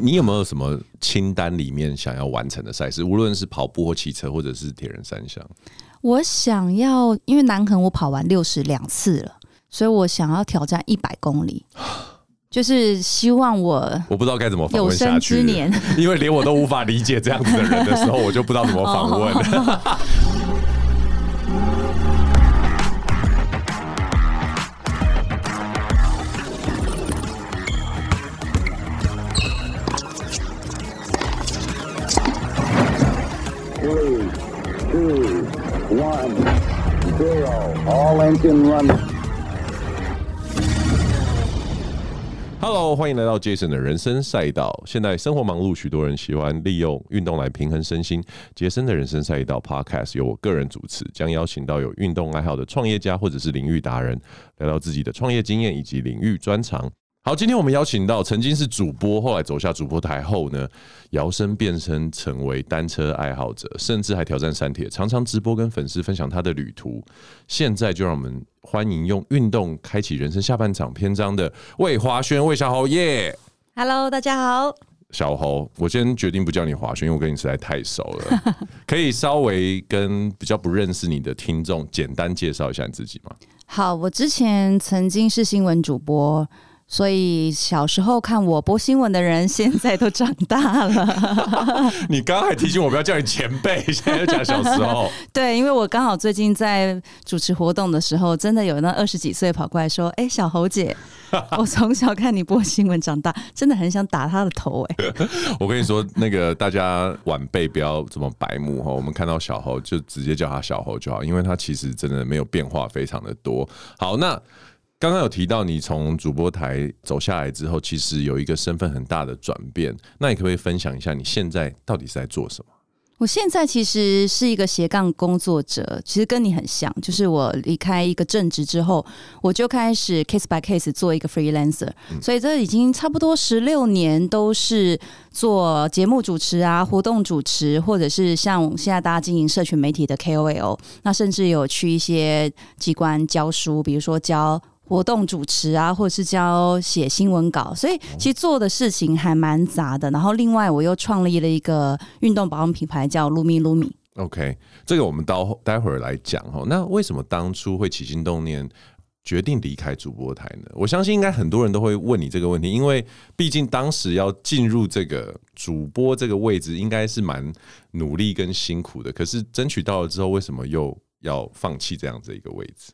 你有没有什么清单里面想要完成的赛事？无论是跑步或骑车，或者是铁人三项？我想要，因为南横我跑完六十两次了，所以我想要挑战一百公里，就是希望我我不知道该怎么访问有生之年，因为连我都无法理解这样子的人的时候，我就不知道怎么访问。Hello，欢迎来到 Jason 的人生赛道。现在生活忙碌，许多人喜欢利用运动来平衡身心。杰森的人生赛道 Podcast 由我个人主持，将邀请到有运动爱好的创业家或者是领域达人，聊聊自己的创业经验以及领域专长。好，今天我们邀请到曾经是主播，后来走下主播台后呢，摇身变身成为单车爱好者，甚至还挑战三铁，常常直播跟粉丝分享他的旅途。现在就让我们欢迎用运动开启人生下半场篇章的魏华轩，魏小侯耶。Hello，大家好。小侯，我先决定不叫你华轩，因为我跟你实在太熟了。可以稍微跟比较不认识你的听众简单介绍一下你自己吗？好，我之前曾经是新闻主播。所以小时候看我播新闻的人，现在都长大了。你刚刚还提醒我不要叫你前辈，现在又讲小时候。对，因为我刚好最近在主持活动的时候，真的有那二十几岁跑过来说：“哎、欸，小侯姐，我从小看你播新闻长大，真的很想打他的头。”哎，我跟你说，那个大家晚辈不要这么白目哈，我们看到小侯就直接叫他小侯就好，因为他其实真的没有变化非常的多。好，那。刚刚有提到你从主播台走下来之后，其实有一个身份很大的转变。那你可不可以分享一下你现在到底是在做什么？我现在其实是一个斜杠工作者，其实跟你很像，就是我离开一个正职之后，我就开始 case by case 做一个 freelancer，嗯。所以这已经差不多十六年都是做节目主持啊、活动主持，或者是像现在大家经营社群媒体的 KOL，那甚至有去一些机关教书，比如说教。活动主持啊，或者是教写新闻稿，所以其实做的事情还蛮杂的。然后另外我又创立了一个运动保养品牌，叫 Lumi Lumi。OK，这个我们到待会儿来讲哈。那为什么当初会起心动念决定离开主播台呢？我相信应该很多人都会问你这个问题，因为毕竟当时要进入这个主播这个位置，应该是蛮努力跟辛苦的。可是争取到了之后，为什么又要放弃这样子一个位置？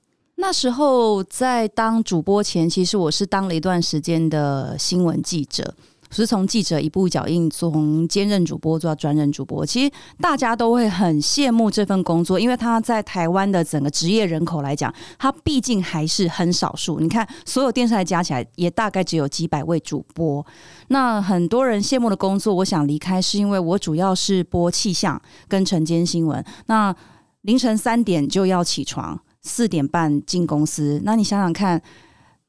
那时候在当主播前，其实我是当了一段时间的新闻记者，是从记者一步脚印，从兼任主播做到专任主播。其实大家都会很羡慕这份工作，因为他在台湾的整个职业人口来讲，他毕竟还是很少数。你看，所有电视台加起来，也大概只有几百位主播。那很多人羡慕的工作，我想离开，是因为我主要是播气象跟晨间新闻。那凌晨三点就要起床。四点半进公司，那你想想看，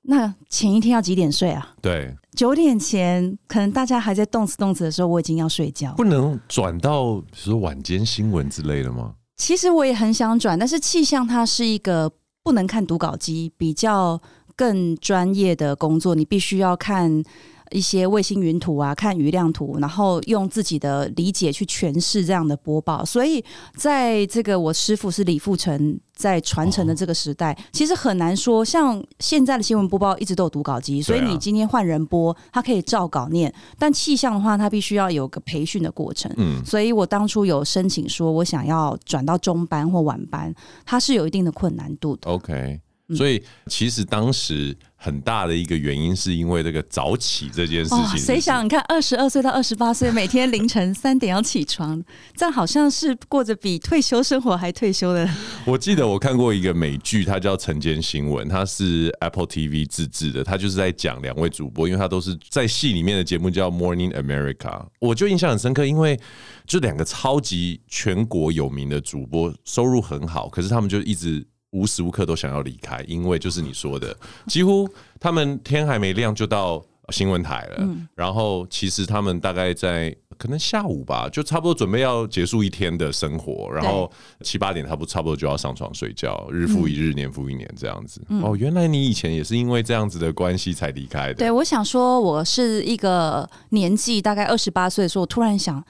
那前一天要几点睡啊？对，九点前可能大家还在动词动词的时候，我已经要睡觉。不能转到比如说晚间新闻之类的吗？其实我也很想转，但是气象它是一个不能看读稿机，比较更专业的工作，你必须要看。一些卫星云图啊，看雨量图，然后用自己的理解去诠释这样的播报。所以，在这个我师傅是李富成在传承的这个时代，哦，其实很难说。像现在的新闻播报一直都有读稿机，所以你今天换人播，他可以照稿念。但气象的话，他必须要有个培训的过程。嗯，所以我当初有申请说，我想要转到中班或晚班，它是有一定的困难度的。OK。所以，其实当时很大的一个原因，是因为这个早起这件事情。谁想你看，二十二岁到二十八岁，每天凌晨三点要起床，这样好像是过着比退休生活还退休的。我记得我看过一个美剧，它叫《晨间新闻》，它是 Apple TV 自制的，它就是在讲两位主播，因为它都是在戏里面的节目叫 Morning America，我就印象很深刻，因为就两个超级全国有名的主播，收入很好，可是他们就一直。无时无刻都想要离开，因为就是你说的，几乎他们天还没亮就到新闻台了。然后其实他们大概在可能下午吧，就差不多准备要结束一天的生活，然后七八点差不多差不多就要上床睡觉，日复一日，年复一年这样子。嗯、哦，原来你以前也是因为这样子的关系才离开的。对，我想说，我是一个年纪大概二十八岁的时候，我突然想。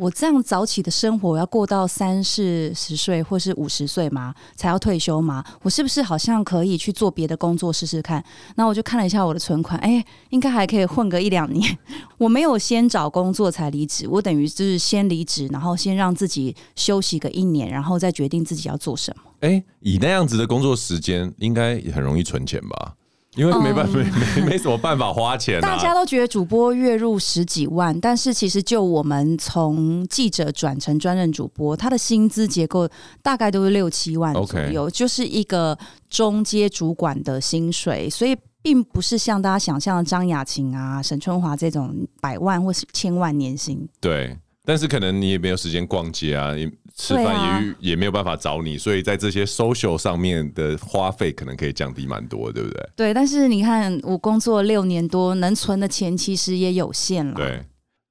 我这样早起的生活，要过到三四十岁或是五十岁吗？才要退休吗？我是不是好像可以去做别的工作试试看？那我就看了一下我的存款，哎，应该还可以混个一两年。我没有先找工作才离职，我等于就是先离职，然后先让自己休息个一年，然后再决定自己要做什么。哎，以那样子的工作时间，应该很容易存钱吧？因为没办法，嗯、没没什么办法花钱、啊。大家都觉得主播月入十几万，但是其实就我们从记者转成专任主播，他的薪资结构大概都是六七万左右，Okay. 就是一个中阶主管的薪水，所以并不是像大家想象的张雅琴啊、沈春华这种百万或是千万年薪。对。但是可能你也没有时间逛街啊，你吃饭也、啊、也没有办法找你，所以在这些 social 上面的花费可能可以降低蛮多，对不对？对，但是你看我工作六年多，能存的钱其实也有限了。对。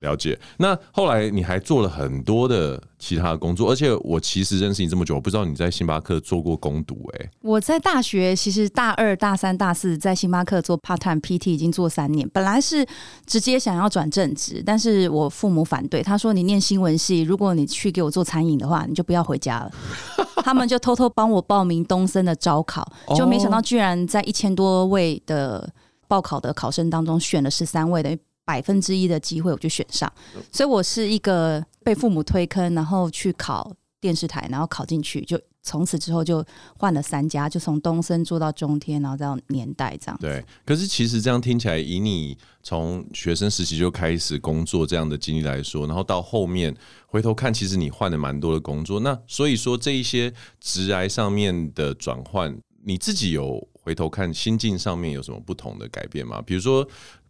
了解。那后来你还做了很多的其他的工作，而且我其实认识你这么久，我不知道你在星巴克做过工读。哎，我在大学其实大二、大三、大四在星巴克做 part time PT 已经做三年，本来是直接想要转正职，但是我父母反对，他说你念新闻系，如果你去给我做餐饮的话，你就不要回家了。他们就偷偷帮我报名东森的招考，就没想到居然在一千多位的报考的考生当中选了十三位的。百分之一的机会我就选上，所以我是一个被父母推坑，然后去考电视台，然后考进去，就从此之后就换了三家，就从东森做到中天，然后到年代这样。对，可是其实这样听起来，以你从学生时期就开始工作这样的经历来说，然后到后面回头看，其实你换了蛮多的工作。那所以说这一些职涯上面的转换，你自己有回头看心境上面有什么不同的改变吗？比如说。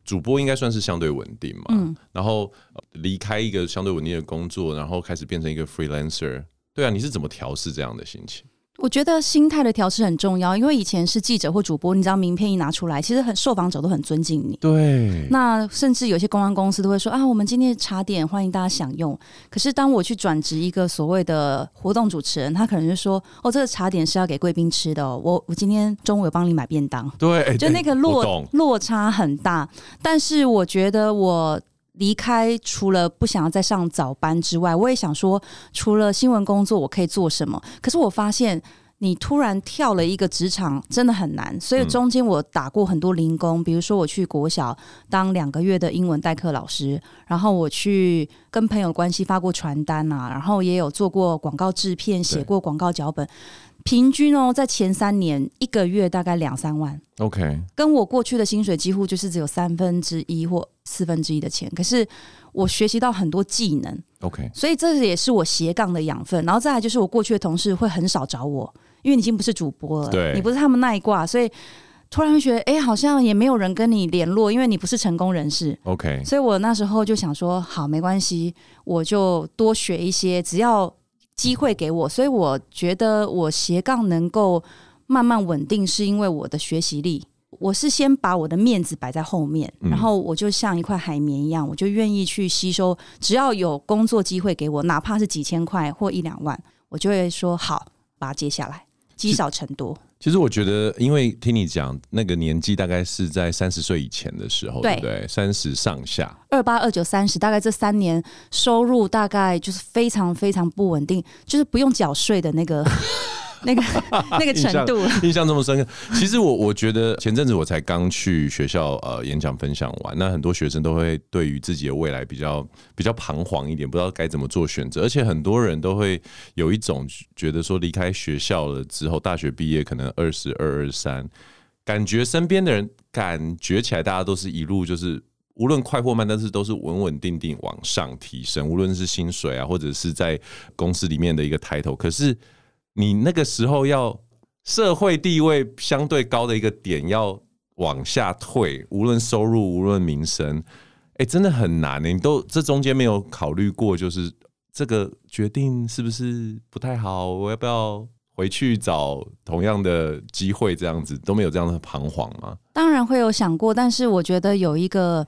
主播应该算是相对稳定嘛，嗯，然后离开一个相对稳定的工作，然后开始变成一个 freelancer，对啊，你是怎么调试这样的心情？我觉得心态的调试很重要，因为以前是记者或主播，你知道名片一拿出来，其实很受访者都很尊敬你。对。那甚至有些公关公司都会说啊，我们今天的茶点欢迎大家享用。可是当我去转职一个所谓的活动主持人，他可能就说哦，这个茶点是要给贵宾吃的哦，我我今天中午有帮你买便当。对。就那个落落差很大，但是我觉得我。离开除了不想要再上早班之外，我也想说，除了新闻工作，我可以做什么？可是我发现，你突然跳了一个职场，真的很难。所以中间我打过很多零工，比如说我去国小当两个月的英文代课老师，然后我去跟朋友关系发过传单啊，然后也有做过广告制片，写过广告脚本。平均哦，在前三年一个月大概两三万，OK，跟我过去的薪水几乎就是只有三分之一或四分之一的钱。可是我学习到很多技能，OK，所以这也是我斜杠的养分。然后再来就是我过去的同事会很少找我，因为你已经不是主播了，对，你不是他们那一挂，所以突然会觉得，哎，好像也没有人跟你联络，因为你不是成功人士，OK。所以我那时候就想说，好，没关系，我就多学一些，只要。机会给我，所以我觉得我斜杠能够慢慢稳定，是因为我的学习力。我是先把我的面子摆在后面，然后我就像一块海绵一样，我就愿意去吸收，只要有工作机会给我，哪怕是几千块或一两万，我就会说好，把它接下来，积少成多。其实我觉得，因为听你讲那个年纪，大概是在三十岁以前的时候，对，不对？三十上下，二八、二九、三十，大概这三年收入大概就是非常非常不稳定，就是不用缴税的那个。那个那个程度印，印象这么深刻。其实我我觉得前阵子我才刚去学校呃演讲分享完，那很多学生都会对于自己的未来比较比较彷徨一点，不知道该怎么做选择。而且很多人都会有一种觉得说，离开学校了之后，大学毕业可能二十二、二十三，感觉身边的人感觉起来大家都是一路就是无论快或慢，但是都是稳稳定定往上提升，无论是薪水啊，或者是在公司里面的一个抬头。可是。你那个时候要社会地位相对高的一个点要往下退，无论收入，无论名声，哎，真的很难。你都这中间没有考虑过，就是这个决定是不是不太好？我要不要回去找同样的机会？这样子都没有这样的彷徨吗？当然会有想过，但是我觉得有一个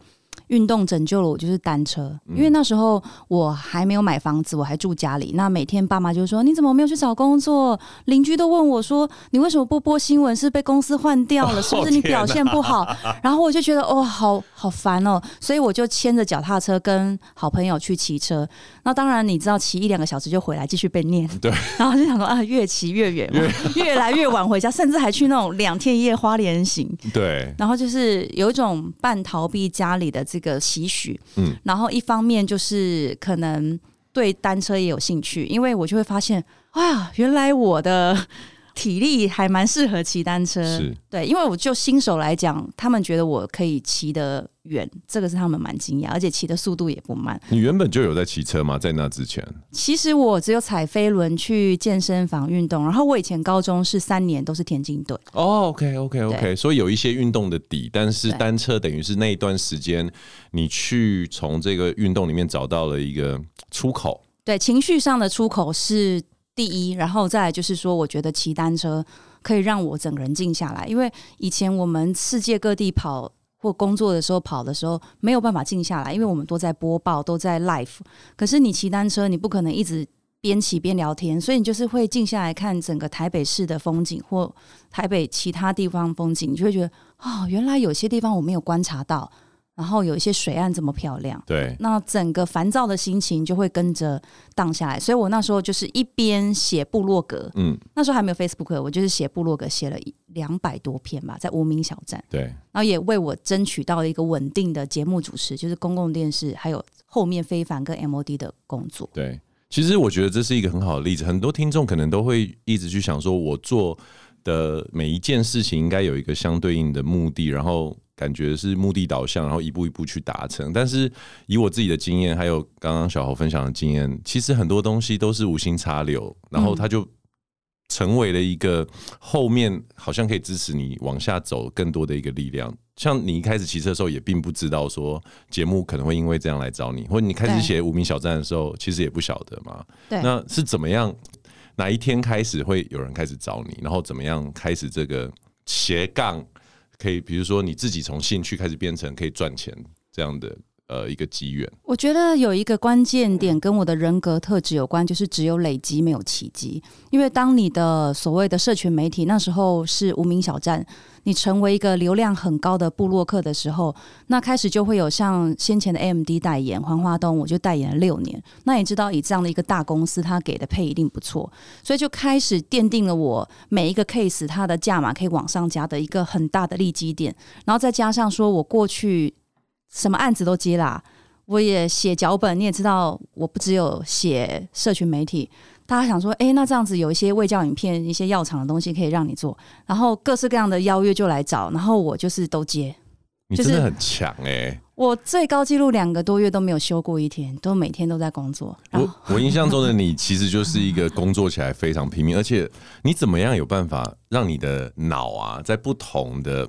运动拯救了我，就是单车。因为那时候我还没有买房子，我还住家里。那每天爸妈就说：“你怎么没有去找工作？”邻居都问我说：“你为什么不播新闻？是被公司换掉了？是不是你表现不好？” 然后我就觉得哦，好好烦哦，所以我就牵着脚踏车跟好朋友去骑车。那当然，你知道骑一两个小时就回来继续被念。对。然后就想说啊，越骑越远，越来越晚回家，甚至还去那种两天一夜花莲行。对。然后就是有一种半逃避家里的这个期许。嗯。然后一方面就是可能对单车也有兴趣，因为我就会发现，啊，原来我的。体力还蛮适合骑单车，是对，因为我就新手来讲，他们觉得我可以骑得远，这个是他们蛮惊讶，而且骑的速度也不慢。你原本就有在骑车吗？在那之前，其实我只有踩飞轮去健身房运动，然后我以前高中是三年都是田径队。哦，OK，OK，OK，所以有一些运动的底，但是单车等于是那一段时间你去从这个运动里面找到了一个出口，对，情绪上的出口是。第一，然后再来就是说，我觉得骑单车可以让我整个人静下来，因为以前我们世界各地跑或工作的时候跑的时候没有办法静下来，因为我们都在播报，都在 live。可是你骑单车，你不可能一直边骑边聊天，所以你就是会静下来看整个台北市的风景或台北其他地方风景，你就会觉得哦，原来有些地方我没有观察到。然后有一些水岸这么漂亮，对，那整个烦躁的心情就会跟着荡下来。所以我那时候就是一边写部落格，嗯，那时候还没有 Facebook，我就是写部落格，写了两百多篇吧，在无名小站，对，然后也为我争取到了一个稳定的节目主持，就是公共电视，还有后面非凡跟 MOD 的工作。对，其实我觉得这是一个很好的例子，很多听众可能都会一直去想说，我做的每一件事情应该有一个相对应的目的，然后。感觉是目的导向，然后一步一步去达成。但是以我自己的经验，还有刚刚小侯分享的经验，其实很多东西都是无心插柳，然后它就成为了一个后面好像可以支持你往下走更多的一个力量。像你一开始骑车的时候，也并不知道说节目可能会因为这样来找你，或者你开始写无名小站的时候，其实也不晓得嘛。对，那是怎么样？哪一天开始会有人开始找你？然后怎么样开始这个斜杠？可以，比如说你自己从兴趣开始变成可以赚钱这样的呃一个机缘。我觉得有一个关键点跟我的人格特质有关，就是只有累积没有奇迹。因为当你的所谓的社群媒体那时候是无名小站。你成为一个流量很高的布洛克的时候，那开始就会有像先前的 AMD 代言黄花东，我就代言了六年。那你知道，以这样的一个大公司，他给的配一定不错，所以就开始奠定了我每一个 case 它的价码可以往上加的一个很大的利基点。然后再加上说我过去什么案子都接啦，我也写脚本，你也知道，我不只有写社群媒体。大家想说，哎、欸，那这样子有一些卫教影片、一些药厂的东西可以让你做，然后各式各样的邀约就来找，然后我就是都接。你真的很强哎、欸！我最高纪录两个多月都没有休过一天，都每天都在工作。我我印象中的 你其实就是一个工作起来非常拼命，而且你怎么样有办法让你的脑啊，在不同的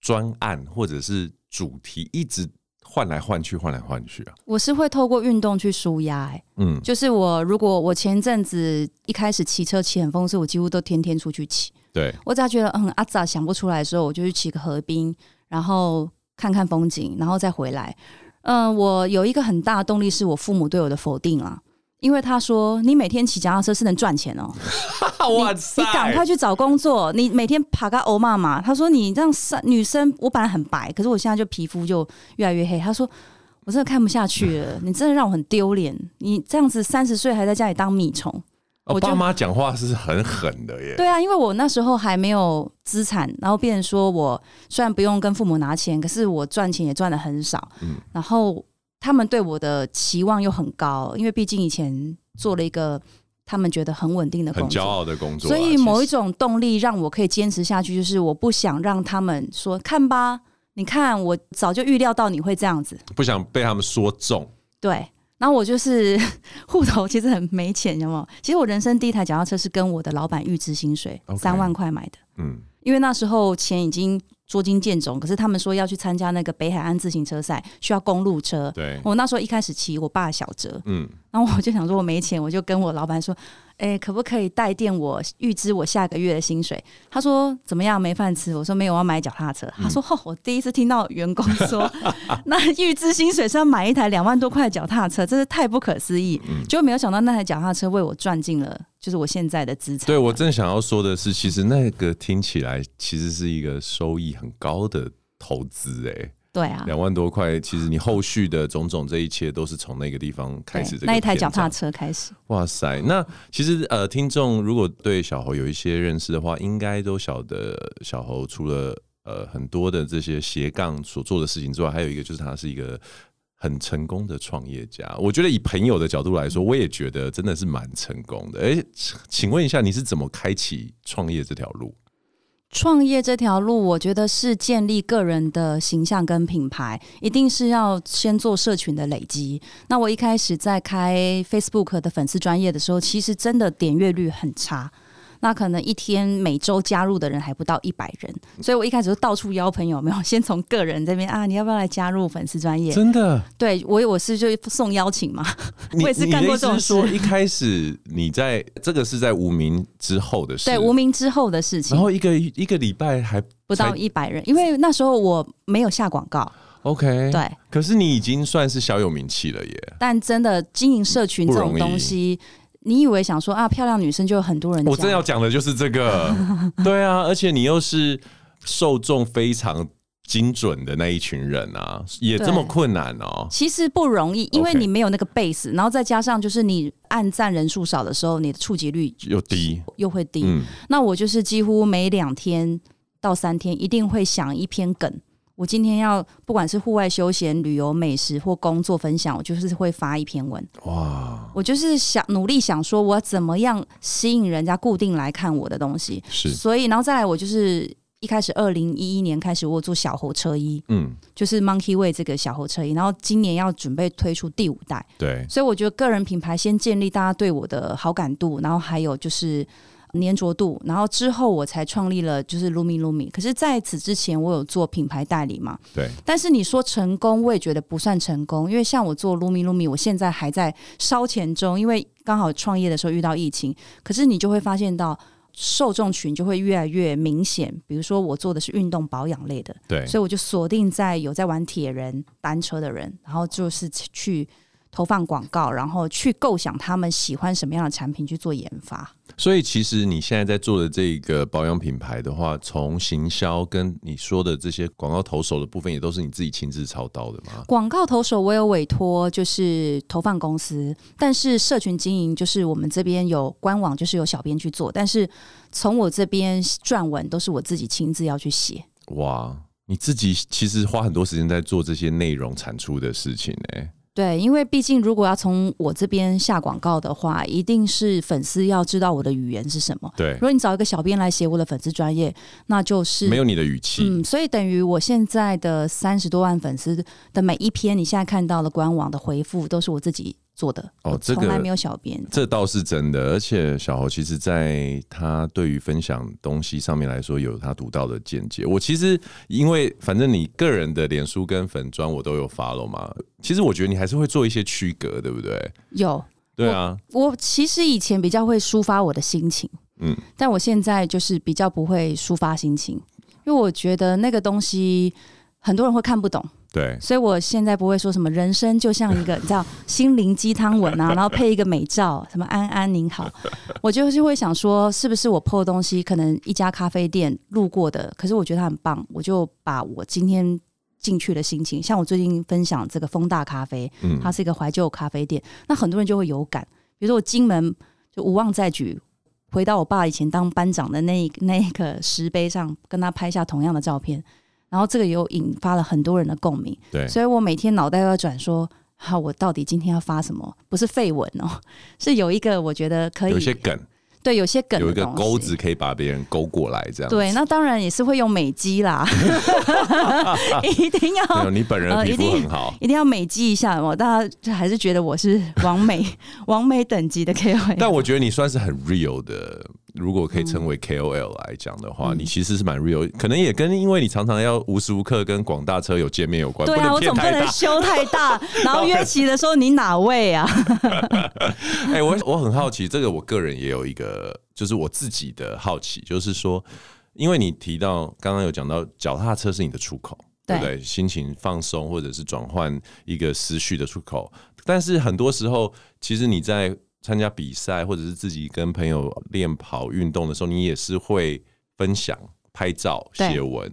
专案或者是主题一直。换来换去，换来换去啊！我是会透过运动去舒压，哎，嗯，就是我如果我前阵子一开始骑车骑很疯，是我几乎都天天出去骑。对，我只要觉得嗯阿咋想不出来的时候，我就去骑个河滨，然后看看风景，然后再回来。嗯，我有一个很大的动力是我父母对我的否定啊。因为他说，你每天骑脚踏车是能赚钱哦，哇塞！你赶快去找工作，你每天爬个欧妈妈。他说你这样女生，我本来很白，可是我现在就皮肤就越来越黑。他说我真的看不下去了，你真的让我很丢脸。你这样子三十岁还在家里当米虫，我爸妈讲话是很狠的耶。对啊，因为我那时候还没有资产，然后变成说我虽然不用跟父母拿钱，可是我赚钱也赚的很少。嗯，然后。他们对我的期望又很高，因为毕竟以前做了一个他们觉得很稳定的工作，很骄傲的工作啊，所以某一种动力让我可以坚持下去，就是我不想让他们说看吧，你看我早就预料到你会这样子，不想被他们说中。对，然后我就是 户头其实很没钱，有没有？其实我人生第一台脚踏车是跟我的老板预支薪水三.万块买的，嗯，因为那时候钱已经。捉襟见肘，可是他们说要去参加那个北海岸自行车赛，需要公路车。对，我那时候一开始骑我爸小折，嗯，然后我就想说我没钱，我就跟我老板说，哎、欸，可不可以代垫我预支我下个月的薪水？他说怎么样？没饭吃？我说没有，我要买脚踏车。他说：哦，我第一次听到员工说，那预支薪水是要买一台两万多块脚踏车，真是太不可思议。结果没有想到那台脚踏车为我赚进了，就是我现在的资产。对，我正想要说的是，其实那个听起来其实是一个收益很高的投资，哎。对啊，两万多块，其实你后续的种种这一切都是从那个地方开始。那一台脚踏车开始。哇塞，那其实呃，听众如果对小侯有一些认识的话，应该都晓得小侯除了呃很多的这些斜杠所做的事情之外，还有一个就是他是一个很成功的创业家。我觉得以朋友的角度来说，我也觉得真的是蛮成功的。哎，请问一下，你是怎么开启创业这条路？创业这条路，我觉得是建立个人的形象跟品牌，一定是要先做社群的累积。那我一开始在开 Facebook 的粉丝专业的时候，其实真的点阅率很差。那可能一天每周加入的人还不到一百人，所以我一开始就到处邀朋友，没有先从个人这边啊，你要不要来加入粉丝专业？真的？对，我我是就送邀请嘛，我也是干过这种事。说一开始你在这个是在无名之后的事，对，无名之后的事情。然后一个一个礼拜还不到一百人，因为那时候我没有下广告。OK，对。可是你已经算是小有名气了耶。但真的经营社群这种东西。你以为想说啊，漂亮女生就有很多人？我正要讲的就是这个，对啊，而且你又是受众非常精准的那一群人啊，也这么困难哦。其实不容易，因为你没有那个 base，然后再加上就是你按赞人数少的时候，你的触及率又低，又会低。那我就是几乎每两天到三天一定会想一篇梗。我今天要不管是户外休闲、旅游、美食或工作分享，我就是会发一篇文。哇！我就是想努力想说，我要怎么样吸引人家固定来看我的东西。是，所以然后再来，我就是一开始二零一一年开始，我做小猴车衣，嗯，就是 Monkey Way 这个小猴车衣，然后今年要准备推出第五代。对，所以我觉得个人品牌先建立大家对我的好感度，然后还有就是。粘着度，然后之后我才创立了就是 Lumi Lumi。可是在此之前，我有做品牌代理嘛？对。但是你说成功，我也觉得不算成功，因为像我做 Lumi Lumi，我现在还在烧钱中，因为刚好创业的时候遇到疫情。可是你就会发现到受众群就会越来越明显。比如说我做的是运动保养类的，对，所以我就锁定在有在玩铁人、单车的人，然后就是去。投放广告，然后去构想他们喜欢什么样的产品去做研发。所以，其实你现在在做的这个保养品牌的话，从行销跟你说的这些广告投手的部分，也都是你自己亲自操刀的吗？广告投手我有委托，就是投放公司，但是社群经营就是我们这边有官网，就是有小编去做。但是从我这边撰文都是我自己亲自要去写。哇，你自己其实花很多时间在做这些内容产出的事情呢、欸。对，因为毕竟如果要从我这边下广告的话，一定是粉丝要知道我的语言是什么。对，如果你找一个小编来写我的粉丝专业，那就是没有你的语气。嗯，所以等于我现在的三十多万粉丝的每一篇，你现在看到的官网的回复，都是我自己做的哦，这个从来没有小编，这倒是真的。而且小侯其实在他对于分享东西上面来说，有他独到的见解。我其实因为反正你个人的脸书跟粉砖我都有 follow 嘛，其实我觉得你还是会做一些区隔，对不对？有，对啊。我，我其实以前比较会抒发我的心情，嗯，但我现在就是比较不会抒发心情，因为我觉得那个东西很多人会看不懂。对，所以我现在不会说什么人生就像一个 你知道心灵鸡汤文啊，然后配一个美照，什么安安您好，我就是会想说，是不是我 po 的东西可能一家咖啡店路过的，可是我觉得它很棒，我就把我今天进去的心情，像我最近分享这个风大咖啡，它是一个怀旧咖啡店，那很多人就会有感，比如说我金门就无望再举，回到我爸以前当班长的那那个石碑上，跟他拍下同样的照片。然后这个又引发了很多人的共鸣，对，所以我每天脑袋都要转，说，好，我到底今天要发什么？不是废文哦，是有一个我觉得可以有些梗，对，有些梗，有一个钩子可以把别人勾过来，这样。对，那当然也是会用美肌啦，一定要，你本人皮肤很好，一定要美肌一下，我大家还是觉得我是 王美，王美等级的 KOL。但我觉得你算是很 real 的。如果可以称为 KOL 来讲的话，嗯、你其实是蛮 real，可能也跟因为你常常要无时无刻跟广大车友见面有关。对啊，我总不能修太大，然后约骑的时候你哪位啊？哎、欸，我我很好奇，这个我个人也有一个，就是我自己的好奇，就是说，因为你提到刚刚有讲到脚踏车是你的出口。对不对？心情放松，或者是转换一个思绪的出口。但是很多时候，其实你在参加比赛，或者是自己跟朋友练跑运动的时候，你也是会分享、拍照、写文。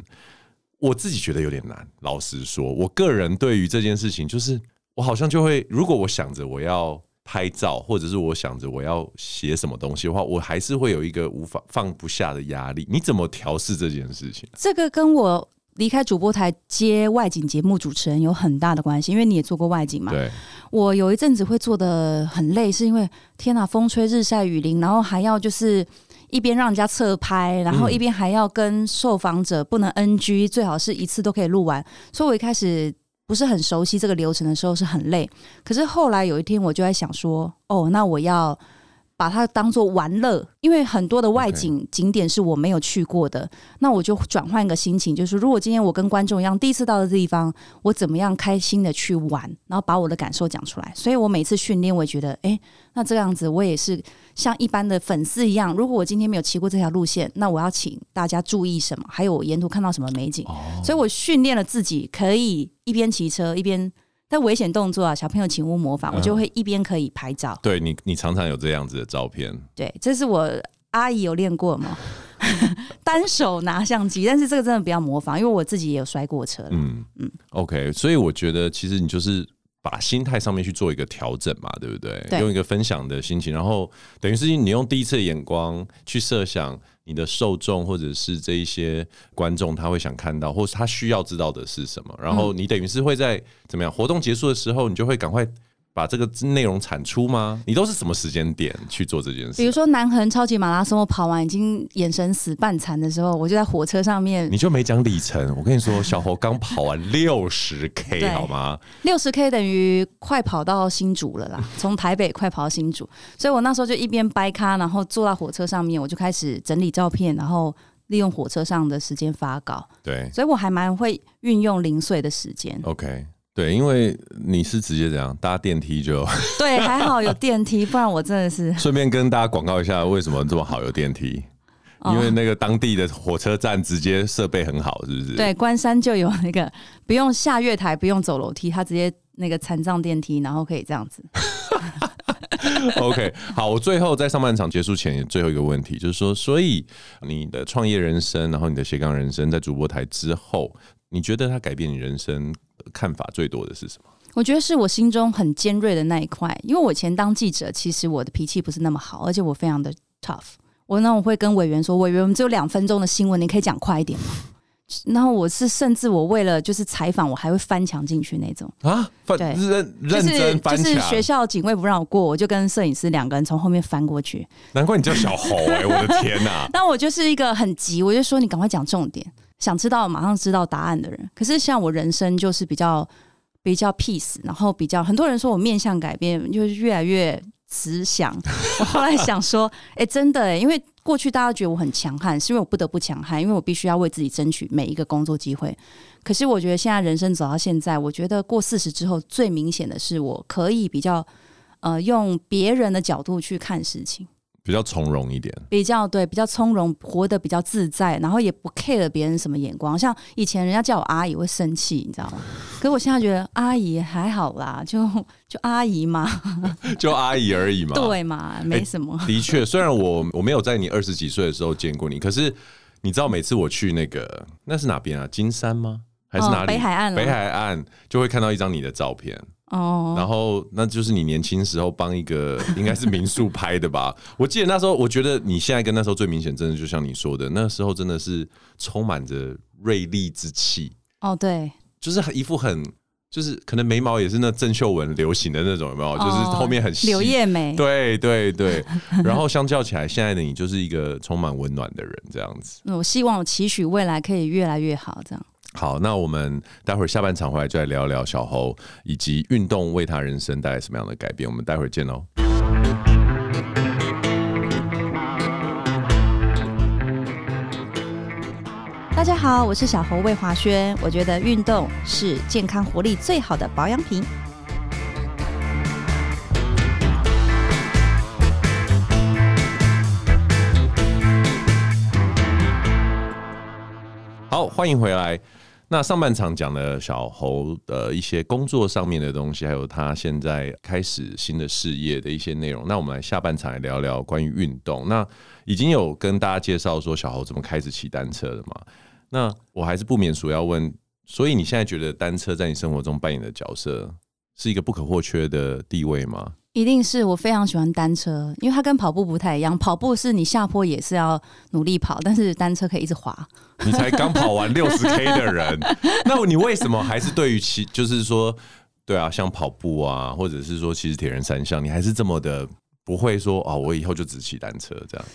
我自己觉得有点难。老实说，我个人对于这件事情，就是我好像就会，如果我想着我要拍照，或者是我想着我要写什么东西的话，我还是会有一个无法放不下的压力。你怎么调试这件事情？这个跟我。离开主播台接外景节目主持人有很大的关系，因为你也做过外景嘛。对，我有一阵子会做的很累，是因为天哪，风吹日晒雨淋，然后还要就是一边让人家侧拍，然后一边还要跟受访者不能 NG，最好是一次都可以录完。所以我一开始不是很熟悉这个流程的时候是很累，可是后来有一天我就在想说，哦，那我要。把它当做玩乐，因为很多的外景景点是我没有去过的，那我就转换一个心情，就是如果今天我跟观众一样第一次到的地方，我怎么样开心的去玩，然后把我的感受讲出来。所以我每次训练，我也觉得，哎，那这样子我也是像一般的粉丝一样，如果我今天没有骑过这条路线，那我要请大家注意什么？还有我沿途看到什么美景？所以我训练了自己，可以一边骑车一边。那危险动作啊，小朋友请勿模仿。我就会一边可以拍照。嗯、对你，你常常有这样子的照片。对，这是我阿姨有练过吗？单手拿相机，但是这个真的不要模仿，因为我自己也有摔过车了。嗯嗯。OK，所以我觉得其实你就是把心态上面去做一个调整嘛，对不对？对。用一个分享的心情，然后等于是你用第一次的眼光去设想。你的受众或者是这一些观众，他会想看到，或是他需要知道的是什么？然后你等于是会在怎么样活动结束的时候，你就会赶快。把这个内容产出吗？你都是什么时间点去做这件事？比如说南横超级马拉松，我跑完已经眼神死半残的时候，我就在火车上面。你就没讲里程？我跟你说，小侯刚跑完 六十 K 好吗？六十 K 等于快跑到新竹了啦，从台北快跑到新竹，所以我那时候就一边掰咖，然后坐到火车上面，我就开始整理照片，然后利用火车上的时间发稿。对，所以我还蛮会运用零碎的时间。OK。对，因为你是直接这样搭电梯就 对，还好有电梯，不然我真的是。顺便跟大家广告一下，为什么这么好有电梯？因为那个当地的火车站直接设备很好，是不是？对，关山就有那个不用下月台，不用走楼梯，它直接那个残障电梯，然后可以这样子。OK，好，我最后在上半场结束前最后一个问题就是说，所以你的创业人生，然后你的斜杠人生，在主播台之后，你觉得它改变你人生？看法最多的是什么？我觉得是我心中很尖锐的那一块，因为我以前当记者，其实我的脾气不是那么好，而且我非常的 tough。我那我会跟委员说：“委员，我们只有两分钟的新闻，你可以讲快一点吗？”然后我是甚至我为了就是采访，我还会翻墙进去那种啊，对，认认真翻墙，就是学校警卫不让我过，我就跟摄影师两个人从后面翻过去。难怪你叫小猴哎、欸，我的天哪！那我就是一个很急，我就说你赶快讲重点。想知道马上知道答案的人，可是像我人生就是比较比较 peace，然后比较很多人说我面相改变，就是越来越慈祥。我后来想说，哎、真的、因为过去大家觉得我很强悍，是因为我不得不强悍，因为我必须要为自己争取每一个工作机会。可是我觉得现在人生走到现在，我觉得过四十之后，最明显的是我可以比较呃用别人的角度去看事情。比较从容一点，比较对，比较从容，活得比较自在，然后也不 care 别人什么眼光。像以前人家叫我阿姨会生气，你知道吗？可是我现在觉得阿姨还好啦，就就阿姨嘛，就阿姨而已嘛，对嘛，没什么。欸、的确，虽然我我没有在你二十几岁的时候见过你，可是你知道每次我去那个那是哪边啊？金山吗？还是哪里？哦、北海岸，北海岸就会看到一张你的照片。哦，然后那就是你年轻时候帮一个 应该是民宿拍的吧？我记得那时候，我觉得你现在跟那时候最明显，真的就像你说的，那时候真的是充满着锐利之气。哦，对，就是一副很，就是可能眉毛也是那郑秀文流行的那种，有没有？就是后面很细柳叶眉。对对对，然后相较起来，现在的你就是一个充满温暖的人，这样子。我希望我期许未来可以越来越好，这样。好那我们待会儿下半场回来就来聊一聊小猴以及运动为他人生带来什么样的改变我们待会儿见哦。大家好我是小猴魏华轩我觉得运动是健康活力最好的保养品。好欢迎回来。那上半场讲了小猴的一些工作上面的东西，还有他现在开始新的事业的一些内容。那我们来下半场来聊聊关于运动。那已经有跟大家介绍说小猴怎么开始骑单车的嘛？那我还是不免俗要问，所以你现在觉得单车在你生活中扮演的角色是一个不可或缺的地位吗？一定是我非常喜欢单车，因为它跟跑步不太一样。跑步是你下坡也是要努力跑，但是单车可以一直滑。你才刚跑完六十 K 的人，那你为什么还是对于骑，就是说，对啊，像跑步啊，或者是说其实铁人三项，你还是这么的不会说啊，我以后就只骑单车这样。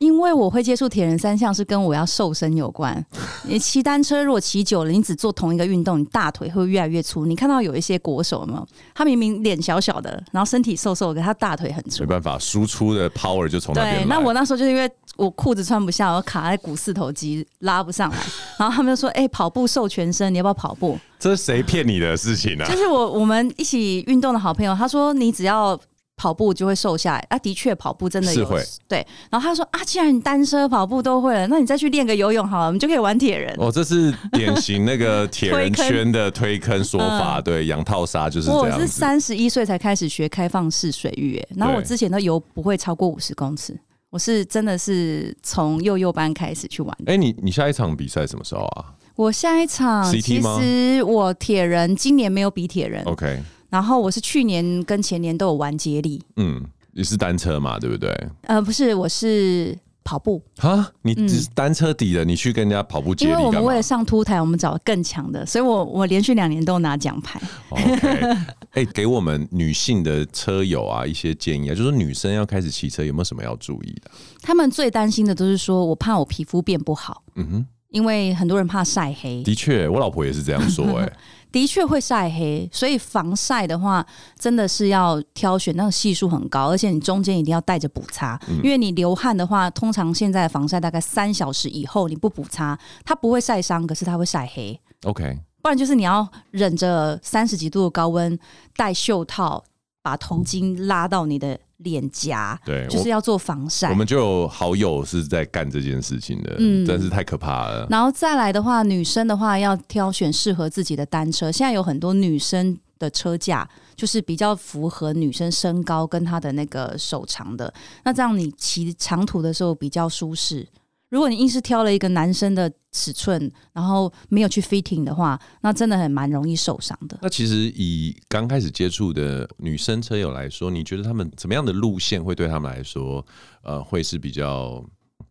因为我会接触铁人三项是跟我要瘦身有关。你骑单车如果骑久了，你只做同一个运动，你大腿会越来越粗。你看到有一些国手有没有？他明明脸小小的，然后身体瘦瘦的，他大腿很粗。没办法，输出的 power 就从那边那我那时候就是因为我裤子穿不下，我卡在股四头肌拉不上来。然后他们就说：“哎、欸，跑步瘦全身，你要不要跑步？”这是谁骗你的事情呢、啊？就是我我们一起运动的好朋友，他说：“你只要。”跑步就会瘦下来啊！的确，跑步真的有会对。然后他说啊，既然你单车跑步都会了，那你再去练个游泳好了，我们就可以玩铁人。哦，这是典型那个铁人圈的推坑说法。坑 对，杨套杀就是这样。我是三十一岁才开始学开放式水域，然后我之前都游不会超过五十公尺。我是真的是从幼幼班开始去玩。哎、欸，你你下一场比赛什么时候啊？我下一场？其实我铁人今年没有比铁人。OK。然后我是去年跟前年都有玩接力，嗯，你是单车嘛，对不对？呃，不是，我是跑步。哈，你只是单车底的，嗯、你去跟人家跑步接力？因为我们为了上凸台，我们找更强的，所以我我连续两年都拿奖牌。OK，哎、欸，给我们女性的车友啊一些建议啊，就是女生要开始骑车有没有什么要注意的？他们最担心的都是说我怕我皮肤变不好，嗯哼，因为很多人怕晒黑。的确，我老婆也是这样说、欸，哎。的确会晒黑，所以防晒的话，真的是要挑选那个系数很高，而且你中间一定要带着补擦，嗯、因为你流汗的话，通常现在的防晒大概三小时以后你不补擦，它不会晒伤，可是它会晒黑。OK，不然就是你要忍着三十几度的高温，戴袖套，把头巾拉到你的。脸颊，对，就是要做防晒。我们就有好友是在干这件事情的，嗯，真是太可怕了。然后再来的话，女生的话要挑选适合自己的单车。现在有很多女生的车架，就是比较符合女生身高跟她的那个手长的，那这样你骑长途的时候比较舒适。如果你硬是挑了一个男生的尺寸，然后没有去 fitting 的话，那真的很蛮容易受伤的。那其实以刚开始接触的女生车友来说，你觉得他们怎么样的路线会对他们来说，呃，会是比较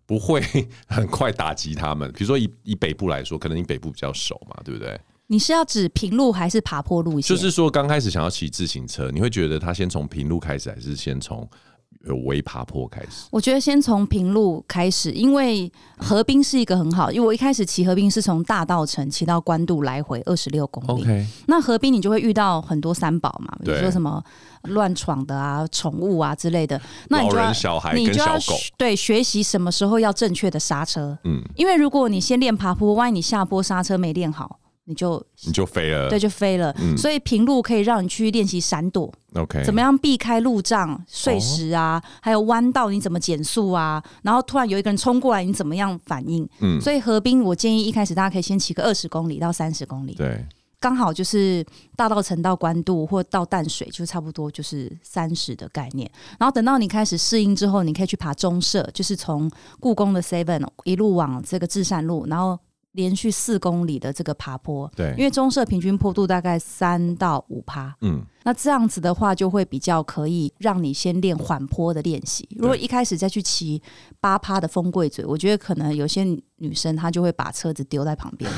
不会很快打击他们？比如说以以北部来说，可能你北部比较熟嘛，对不对？你是要指平路还是爬坡路线？就是说刚开始想要骑自行车，你会觉得他先从平路开始，还是先从？有微爬坡开始，我觉得先从平路开始，因为河滨是一个很好。因为我一开始骑河滨是从大道城骑到关渡来回二十六公里。Okay 那河滨你就会遇到很多三宝嘛，比如说什么乱闯的啊、宠物啊之类的。那你就要小孩跟小狗对学习什么时候要正确的刹车。嗯，因为如果你先练爬坡，万一你下坡刹车没练好。你就你就飞了，对，就飞了。嗯、所以平路可以让你去练习闪躲，OK，怎么样避开路障、碎石啊，哦、还有弯道你怎么减速啊？然后突然有一个人冲过来，你怎么样反应？嗯，所以河滨我建议一开始大家可以先骑个二十公里到三十公里，对，刚好就是大道城到关渡或到淡水，就差不多就是三十的概念。然后等到你开始适应之后，你可以去爬中社，就是从故宫的 Seven 一路往这个至善路，然后。连续四公里的这个爬坡，对，因为中色平均坡度大概三到五趴，嗯，那这样子的话就会比较可以让你先练缓坡的练习。如果一开始再去骑八趴的风柜嘴，我觉得可能有些女生她就会把车子丢在旁边。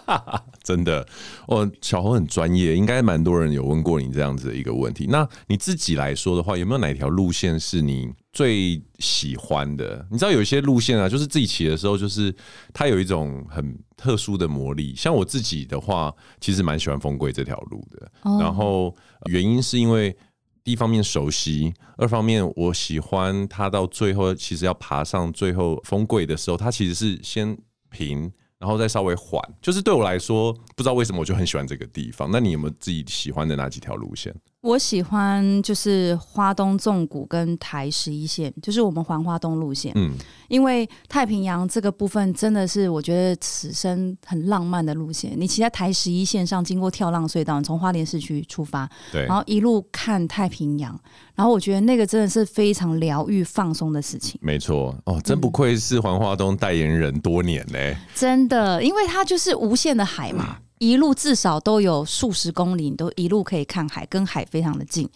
真的，哦，小红很专业，应该蛮多人有问过你这样子的一个问题。那你自己来说的话，有没有哪条路线是你最喜欢的？你知道有一些路线啊，就是自己骑的时候，就是它有一种很特殊的魔力。像我自己的话，其实蛮喜欢风柜这条路的。然后原因是因为一方面熟悉，二方面我喜欢它到最后，其实要爬上最后风柜的时候，它其实是先平。然然后再稍微缓。就是对我来说，不知道为什么我就很喜欢这个地方。那你有没有自己喜欢的哪几条路线？我喜欢就是花东纵谷跟台十一线，就是我们环花东路线。嗯，因为太平洋这个部分真的是我觉得此生很浪漫的路线。你骑在台十一线上，经过跳浪隧道，你从花莲市区出发，对，然后一路看太平洋，然后我觉得那个真的是非常疗愈、放松的事情。没错，哦，真不愧是环花东代言人多年呢、欸嗯。真的，因为它就是无限的海嘛。嗯一路至少都有数十公里，你都一路可以看海，跟海非常的近。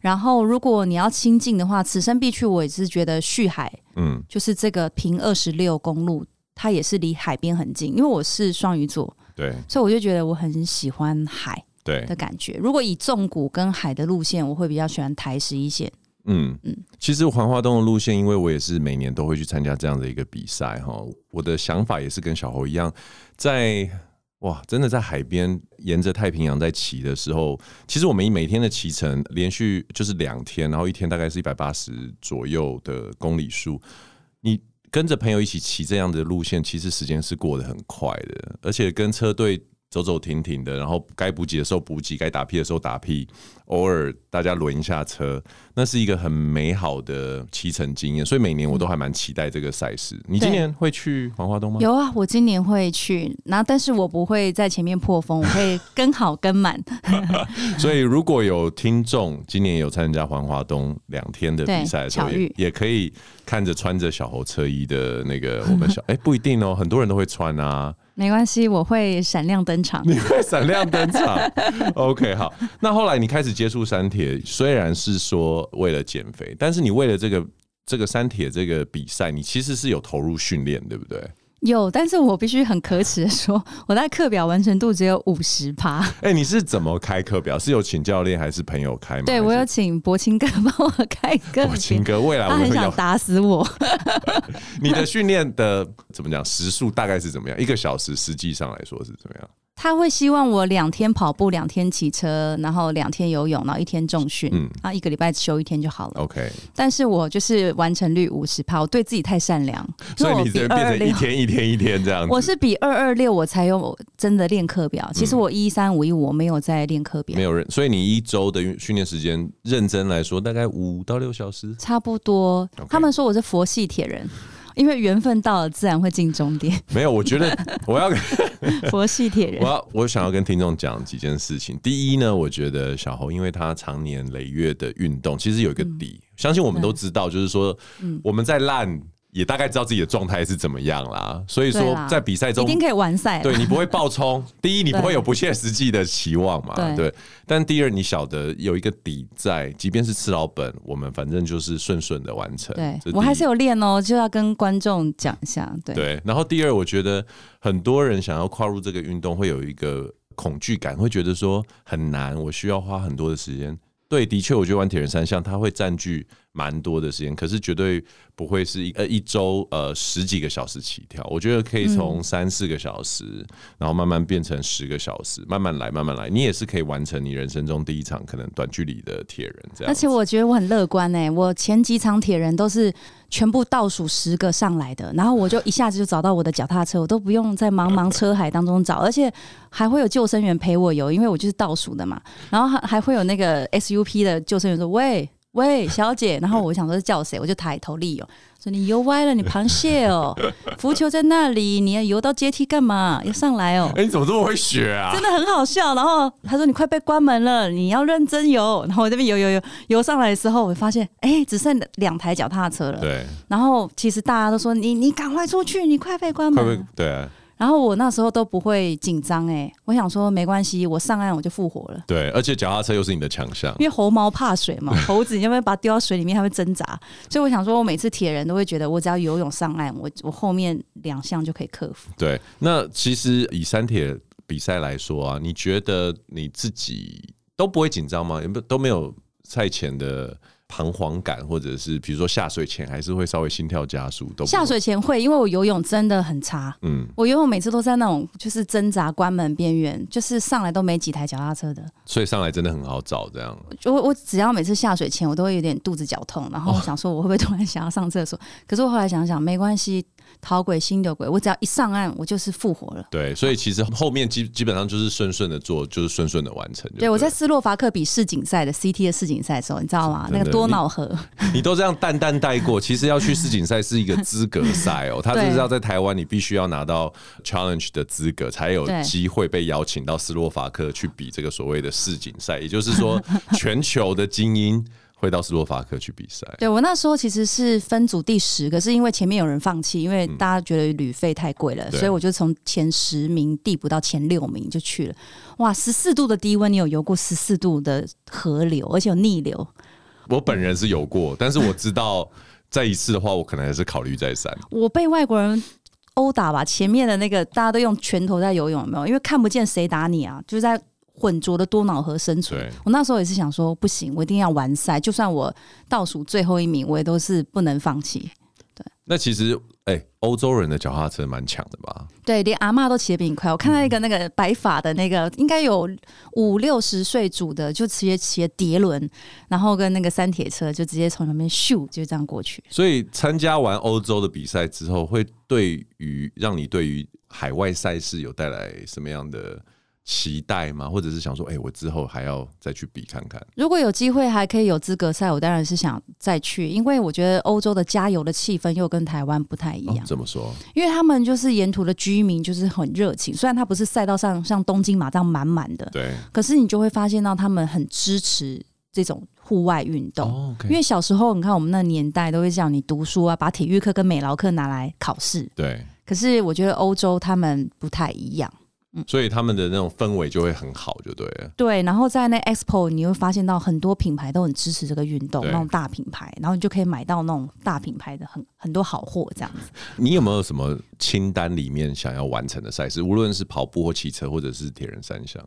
然后，如果你要亲近的话，此生必去。我也是觉得旭海，嗯，就是这个平二十六公路，它也是离海边很近。因为我是双鱼座，对，所以我就觉得我很喜欢海，对的感觉。如果以纵谷跟海的路线，我会比较喜欢台十一线。嗯嗯，其实环花东的路线，因为我也是每年都会去参加这样的一个比赛哈。我的想法也是跟小侯一样，在。哇，真的在海边沿着太平洋在骑的时候，其实我们每天的骑程连续就是两天，然后一天大概是一百八十左右的公里数。你跟着朋友一起骑这样的路线，其实时间是过得很快的，而且跟车队。走走停停的，然后该补给的时候补给，该打屁的时候打屁，偶尔大家轮一下车，那是一个很美好的骑乘经验。所以每年我都还蛮期待这个赛事。嗯、你今年会去黄花东吗？有啊，我今年会去，然后但是我不会在前面破风，我会跟好跟满。所以如果有听众今年有参加黄花东两天的比赛的时候，也也可以看着穿着小猴车衣的那个我们小哎、欸、不一定哦，很多人都会穿啊。没关系，我会闪亮登场。你会闪亮登场？OK，好。那后来你开始接触三铁，虽然是说为了减肥，但是你为了这个这个三铁这个比赛，你其实是有投入训练，对不对？有，但是我必须很可耻的说，我在课表完成度只有五十趴。哎、欸，你是怎么开课表？是有请教练还是朋友开吗？对，我有请博清哥 帮我开课。博清哥，未来我他很想打死我。你的训练的怎么讲？时数大概是怎么样？一个小时实际上来说是怎么样？他会希望我两天跑步，两天骑车，然后两天游泳，然后一天重训，嗯，然后一个礼拜休一天就好了。OK，但是我就是完成率五十趴，我对自己太善良，所以你变成一天一天一天这样子。我是比二二六我才有真的练课表，其实我一三五一五我没有在练课表，没有认，所以你一周的训练时间认真来说大概五到六小时，差不多。他们说我是佛系铁人。因为缘分到了，自然会进终点。没有，我觉得 我要 佛系铁人。我要我想要跟听众讲几件事情。第一呢，我觉得小侯，因为他常年累月的运动，其实有一个底，嗯、相信我们都知道，就是说，我们在烂。也大概知道自己的状态是怎么样啦，所以说在比赛中一定可以完赛。对，你不会爆冲，第一你不会有不切实际的期望嘛，对，对。但第二你晓得有一个底在，即便是吃老本，我们反正就是顺顺的完成。对，我还是有练哦，就要跟观众讲一下。对，对。然后第二，我觉得很多人想要跨入这个运动，会有一个恐惧感，会觉得说很难，我需要花很多的时间。对，的确，我觉得玩铁人三项，它会占据蛮多的时间，可是绝对不会是一呃一周呃十几个小时起跳。我觉得可以从三四个小时，嗯，然后慢慢变成十个小时，慢慢来，慢慢来，你也是可以完成你人生中第一场可能短距离的铁人这样。而且我觉得我很乐观哎，我前几场铁人都是全部倒数十个上来的，然后我就一下子就找到我的脚踏车，我都不用在茫茫车海当中找，而且还会有救生员陪我游，因为我就是倒数的嘛。然后还还会有那个 SUP 的救生员说：“喂。”喂，小姐，然后我想说是叫谁，我就抬头立哦说你游歪了，你螃蟹哦，浮球在那里，你要游到阶梯干嘛？要上来哦。哎，你怎么这么会学啊？真的很好笑。然后他说你快被关门了，你要认真游。然后我这边游游游游上来的时候，我发现哎，只剩两台脚踏车了。对。然后其实大家都说你你赶快出去，你快被关门了。对啊。然后我那时候都不会紧张哎，我想说没关系，我上岸我就复活了。对，而且脚踏车又是你的强项，因为猴毛怕水嘛，猴子你要不要把它丢到水里面，它会挣扎。所以我想说，我每次铁人都会觉得，我只要游泳上岸，我我后面两项就可以克服。对，那其实以三铁比赛来说啊，你觉得你自己都不会紧张吗？有没有都没有赛前的彷徨感，或者是比如说下水前还是会稍微心跳加速？都下水前会，因为我游泳真的很差。嗯，我游泳每次都在那种就是挣扎关门边缘，就是上来都没几台脚踏车的，所以上来真的很好找。这样，我我只要每次下水前，我都会有点肚子绞痛，然后我想说我会不会突然想要上厕所？哦、可是我后来想想，没关系。逃鬼心流鬼，我只要一上岸，我就是复活了。对，所以其实后面基基本上就是顺顺的做，就是顺顺的完成对。对，我在斯洛伐克比世锦赛的 CT 的世锦赛的时候，你知道吗？那个多瑙河你，你都这样淡淡带过。其实要去世锦赛是一个资格赛哦，他就是要在台湾，你必须要拿到 Challenge 的资格，才有机会被邀请到斯洛伐克去比这个所谓的世锦赛。也就是说，全球的精英。会到斯洛伐克去比赛。对，我那时候其实是分组第十，可是因为前面有人放弃，因为大家觉得旅费太贵了，嗯，所以我就从前十名递补到前六名就去了。哇，十四度的低温，你有游过十四度的河流，而且有逆流。我本人是有过，但是我知道再一次的话，我可能还是考虑再三。我被外国人殴打吧，前面的那个大家都用拳头在游泳，有没有？因为看不见谁打你啊，就是在。浑浊的多瑙河深处，我那时候也是想说，不行，我一定要完赛，就算我倒数最后一名，我也都是不能放弃。对，那其实，哎、欸，欧洲人的脚踏车蛮强的吧？对，连阿嬷都骑得比你快。我看到一个那个白发的那个，应该有五六十岁组的，就直接骑碟轮，然后跟那个三铁车，就直接从那边咻就这样过去。所以参加完欧洲的比赛之后，会对于让你对于海外赛事有带来什么样的？期待吗？或者是想说，哎、欸，我之后还要再去比看看。如果有机会还可以有资格赛，我当然是想再去，因为我觉得欧洲的加油的气氛又跟台湾不太一样。怎么说？因为他们就是沿途的居民就是很热情，虽然他不是赛道上像东京马这样满满的，对，可是你就会发现到他们很支持这种户外运动。因为小时候你看我们那年代都会叫你读书啊，把体育课跟美劳课拿来考试。对，可是我觉得欧洲他们不太一样。所以他们的那种氛围就会很好，就对了。对，然后在那 Expo 你会发现到很多品牌都很支持这个运动，那种大品牌，然后你就可以买到那种大品牌的很很多好货这样子。你有没有什么清单里面想要完成的赛事？无论是跑步或骑车，或者是铁人三项？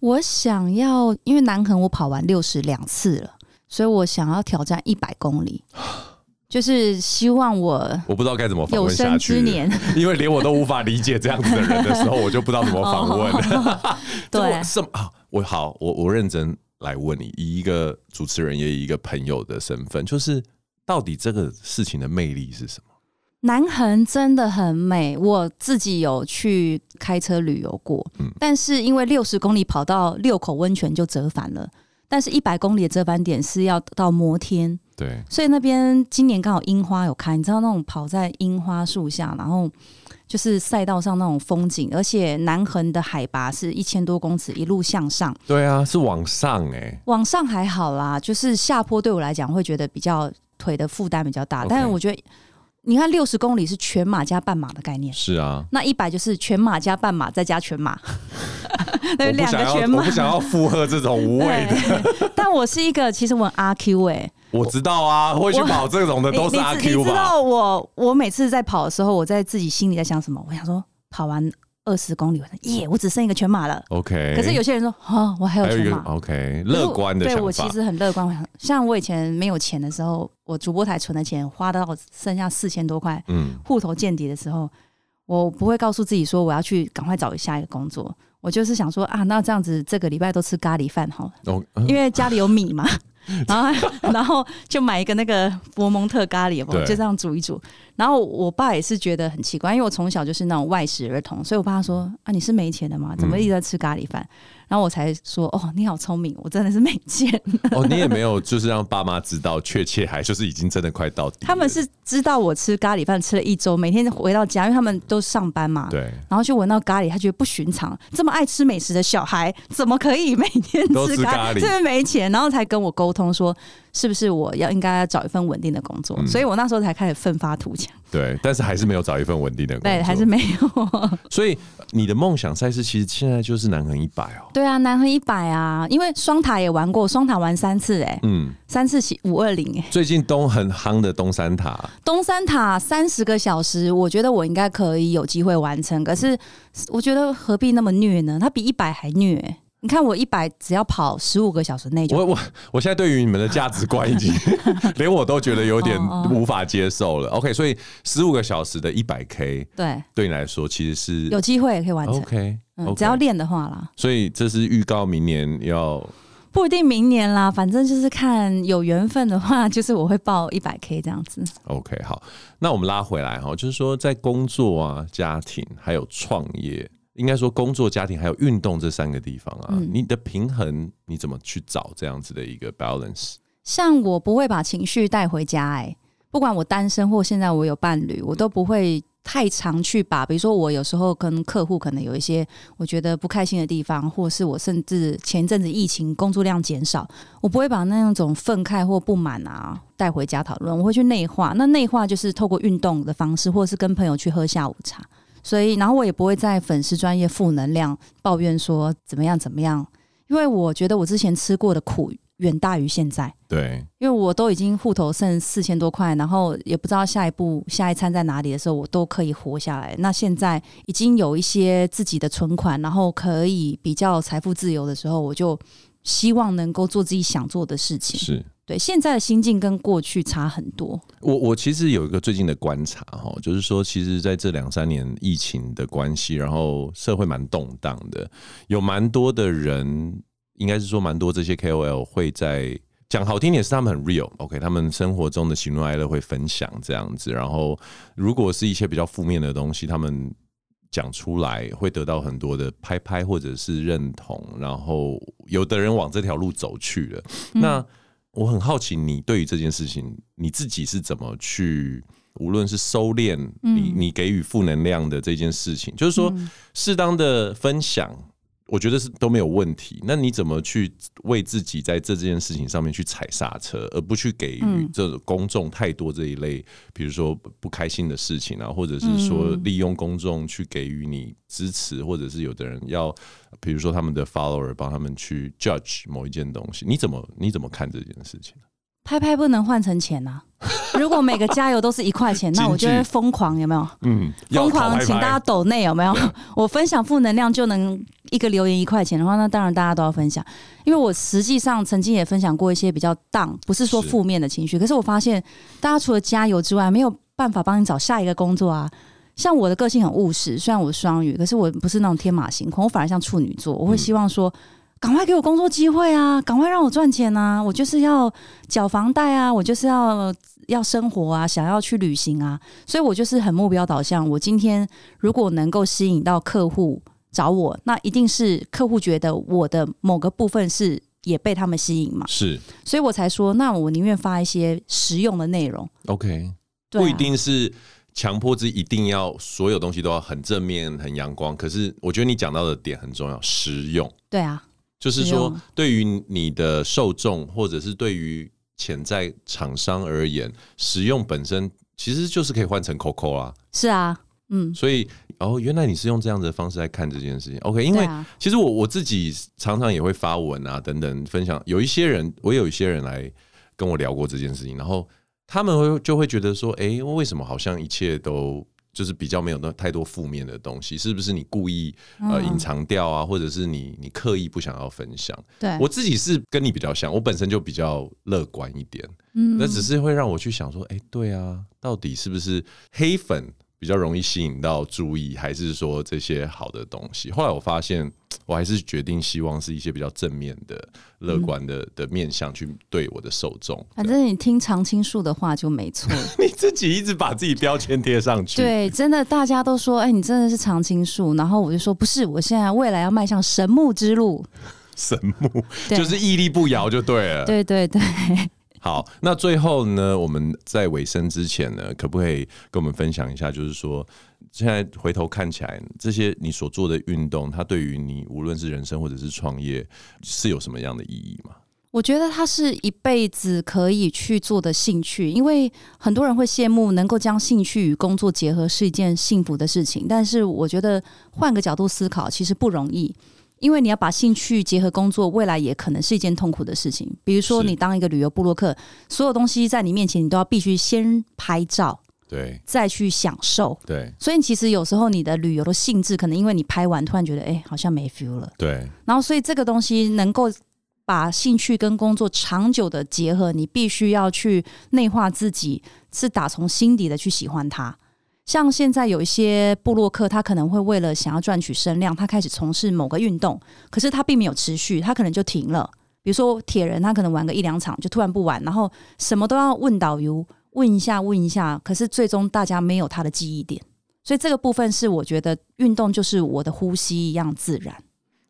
我想要，因为南横我跑完六十两次了，所以我想要挑战一百公里。就是希望我，我不知道该怎么访问下去，因为连我都无法理解这样子的人的时候，我就不知道怎么访问。对，什么啊？我好，我我认真来问你，以一个主持人也以一个朋友的身份，就是到底这个事情的魅力是什么？南横真的很美，我自己有去开车旅游过，嗯，但是因为六十公里跑到六口温泉就折返了，但是一百公里的折返点是要到摩天。对，所以那边今年刚好樱花有开，你知道那种跑在樱花树下，然后就是赛道上那种风景，而且南横的海拔是一千多公尺，一路向上。对啊，是往上哎、欸，往上还好啦，就是下坡对我来讲会觉得比较腿的负担比较大.但是我觉得你看六十公里是全马加半马的概念，是啊，那一百就是全马加半马再加全马。对，两个全马，我不想要附和这种无谓的。但我是一个，其实我很阿 Q 哎、欸，我知道啊，会去跑这种的都是阿 Q 吧。知道我，我每次在跑的时候，我在自己心里在想什么？我想说，跑完二十公里，我说耶，我只剩一个全马了。OK。可是有些人说，哦，我还有全马。OK，乐观的。对，我其实很乐观。我想，像我以前没有钱的时候，我主播台存的钱花到剩下四千多块，嗯，户头见底的时候，我不会告诉自己说我要去赶快找下一个工作。我就是想说啊，那这样子这个礼拜都吃咖喱饭好了，因为家里有米嘛，然后 然后就买一个那个佛蒙特咖喱，我就这样煮一煮。然后我爸也是觉得很奇怪，因为我从小就是那种外食儿童，所以我爸说啊，你是没钱的吗？怎么一直在吃咖喱饭？嗯然后我才说哦，你好聪明，我真的是没钱。哦，你也没有就是让爸妈知道，确切还就是已经真的快到底。他们是知道我吃咖喱饭吃了一周，每天回到家，因为他们都上班嘛。对。然后就闻到咖喱，他觉得不寻常，这么爱吃美食的小孩怎么可以每天吃咖喱？这边没钱，然后才跟我沟通说，是不是我要应该要找一份稳定的工作？嗯。所以我那时候才开始奋发图强。对，但是还是没有找一份稳定的工作。对，还是没有。所以你的梦想赛事其实现在就是南横一百哦。对啊，南横一百啊，因为双塔也玩过，双塔玩三次哎、欸，嗯，三次五二零哎。最近东很夯的东山塔，东山塔三十个小时，我觉得我应该可以有机会完成。可是我觉得何必那么虐呢？它比一百还虐、欸。你看我一百只要跑十五个小时内就，我我我现在对于你们的价值观已经 连我都觉得有点无法接受了。OK，所以十五个小时的一百 K，对，对你来说其实是有机会也可以完成。OK，嗯，只要练的话啦。所以这是预告明年要不一定明年啦，反正就是看有缘分的话，就是我会报一百 K 这样子。OK，好，那我们拉回来哈，就是说在工作啊、家庭还有创业。应该说，工作、家庭还有运动这三个地方啊，嗯、你的平衡你怎么去找这样子的一个 balance？像我不会把情绪带回家、欸，哎，不管我单身或现在我有伴侣，我都不会太常去把，比如说我有时候跟客户可能有一些我觉得不开心的地方，或是我甚至前阵子疫情工作量减少，我不会把那种愤慨或不满啊带回家讨论，我会去内化。那内化就是透过运动的方式，或是跟朋友去喝下午茶。所以，然后我也不会在粉丝专业负能量抱怨说怎么样怎么样，因为我觉得我之前吃过的苦远大于现在。对，因为我都已经户头剩四千多块，然后也不知道下一步下一餐在哪里的时候，我都可以活下来。那现在已经有一些自己的存款，然后可以比较财富自由的时候，我就希望能够做自己想做的事情。是。对，现在的心境跟过去差很多。我我其实有一个最近的观察哈，就是说，其实在这两三年疫情的关系，然后社会蛮动荡的，有蛮多的人，应该是说蛮多这些 KOL 会在讲好听点是他们很 real，OK，他们生活中的喜怒哀乐会分享这样子。然后如果是一些比较负面的东西，他们讲出来会得到很多的拍拍或者是认同，然后有的人往这条路走去了，嗯、那。我很好奇，你对于这件事情，你自己是怎么去，无论是收敛你你给予负能量的这件事情，就是说适当的分享。我觉得是都没有问题。那你怎么去为自己在这件事情上面去踩刹车，而不去给予这种公众太多这一类，比如说不开心的事情啊，或者是说利用公众去给予你支持，或者是有的人要，比如说他们的 follower 帮他们去 judge 某一件东西，你怎么你怎么看这件事情？拍拍不能换成钱呐、啊！如果每个加油都是一块钱，那我就会疯狂，有没有？嗯，疯狂请大家抖内有没有？我分享负能量就能一个留言一块钱的话，那当然大家都要分享。因为我实际上曾经也分享过一些比较 down，不是说负面的情绪，可是我发现大家除了加油之外，没有办法帮你找下一个工作啊。像我的个性很务实，虽然我是双鱼，可是我不是那种天马行空，我反而像处女座，我会希望说。赶快给我工作机会啊！赶快让我赚钱啊！我就是要缴房贷啊！我就是要要生活啊！想要去旅行啊！所以我就是很目标导向。我今天如果能够吸引到客户找我，那一定是客户觉得我的某个部分是也被他们吸引嘛？是，所以我才说，那我宁愿发一些实用的内容。OK，不一定是强迫自己一定要所有东西都要很正面、很阳光。可是我觉得你讲到的点很重要，实用。对啊。就是说，对于你的受众，或者是对于潜在厂商而言，使用本身其实就是可以换成 Coco 啊。是啊，嗯。所以，哦，原来你是用这样子的方式来看这件事情。OK，因为其实我我自己常常也会发文啊，等等分享。有一些人，我有一些人来跟我聊过这件事情，然后他们会就会觉得说，哎，为什么好像一切都。就是比较没有那太多负面的东西，是不是你故意呃隐藏掉啊，或者是你你刻意不想要分享？对，我自己是跟你比较像，我本身就比较乐观一点，嗯，那只是会让我去想说，哎，对啊，到底是不是黑粉？比较容易吸引到注意，还是说这些好的东西？后来我发现，我还是决定希望是一些比较正面的、乐观的的面向去对我的受众。反正你听常青树的话就没错。你自己一直把自己标签贴上去。对，真的大家都说，哎、欸，你真的是常青树。然后我就说，不是，我现在未来要迈向神木之路。神木就是屹立不摇就对了。对对对。好，那最后呢，我们在尾声之前呢，可不可以跟我们分享一下？就是说，现在回头看起来，这些你所做的运动，它对于你无论是人生或者是创业，是有什么样的意义吗？我觉得它是一辈子可以去做的兴趣，因为很多人会羡慕能够将兴趣与工作结合是一件幸福的事情，但是我觉得换个角度思考，其实不容易。因为你要把兴趣结合工作，未来也可能是一件痛苦的事情。比如说，你当一个旅游部落客，所有东西在你面前，你都要必须先拍照，对，再去享受，对。所以其实有时候你的旅游的性质，可能因为你拍完突然觉得，哎，好像没 feel 了，对。然后所以这个东西能够把兴趣跟工作长久的结合，你必须要去内化自己，是打从心底的去喜欢它。像现在有一些部落客，他可能会为了想要赚取声量，他开始从事某个运动，可是他并没有持续，他可能就停了。比如说铁人，他可能玩个一两场就突然不玩，然后什么都要问导游，问一下问一下，可是最终大家没有他的记忆点，所以这个部分是我觉得运动就是我的呼吸一样自然。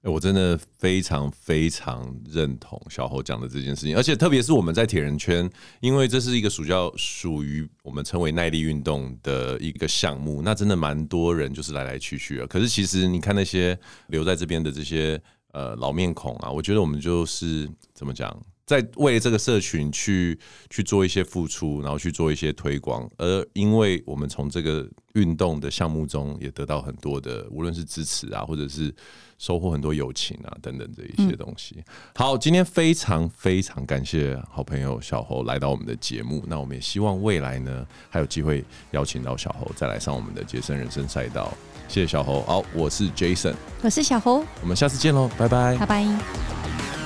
我真的非常非常认同小侯讲的这件事情，而且特别是我们在铁人圈，因为这是一个属叫属于我们称为耐力运动的一个项目，那真的蛮多人就是来来去去啊。可是其实你看那些留在这边的这些呃老面孔啊，我觉得我们就是怎么讲？在为这个社群去去做一些付出，然后去做一些推广，而因为我们从这个运动的项目中也得到很多的，无论是支持啊，或者是收获很多友情啊等等这一些东西。嗯、好，今天非常非常感谢好朋友小侯来到我们的节目，那我们也希望未来呢还有机会邀请到小侯再来上我们的杰森人生赛道。谢谢小侯，好，我是 Jason，我是小侯，我们下次见喽，拜拜，拜拜。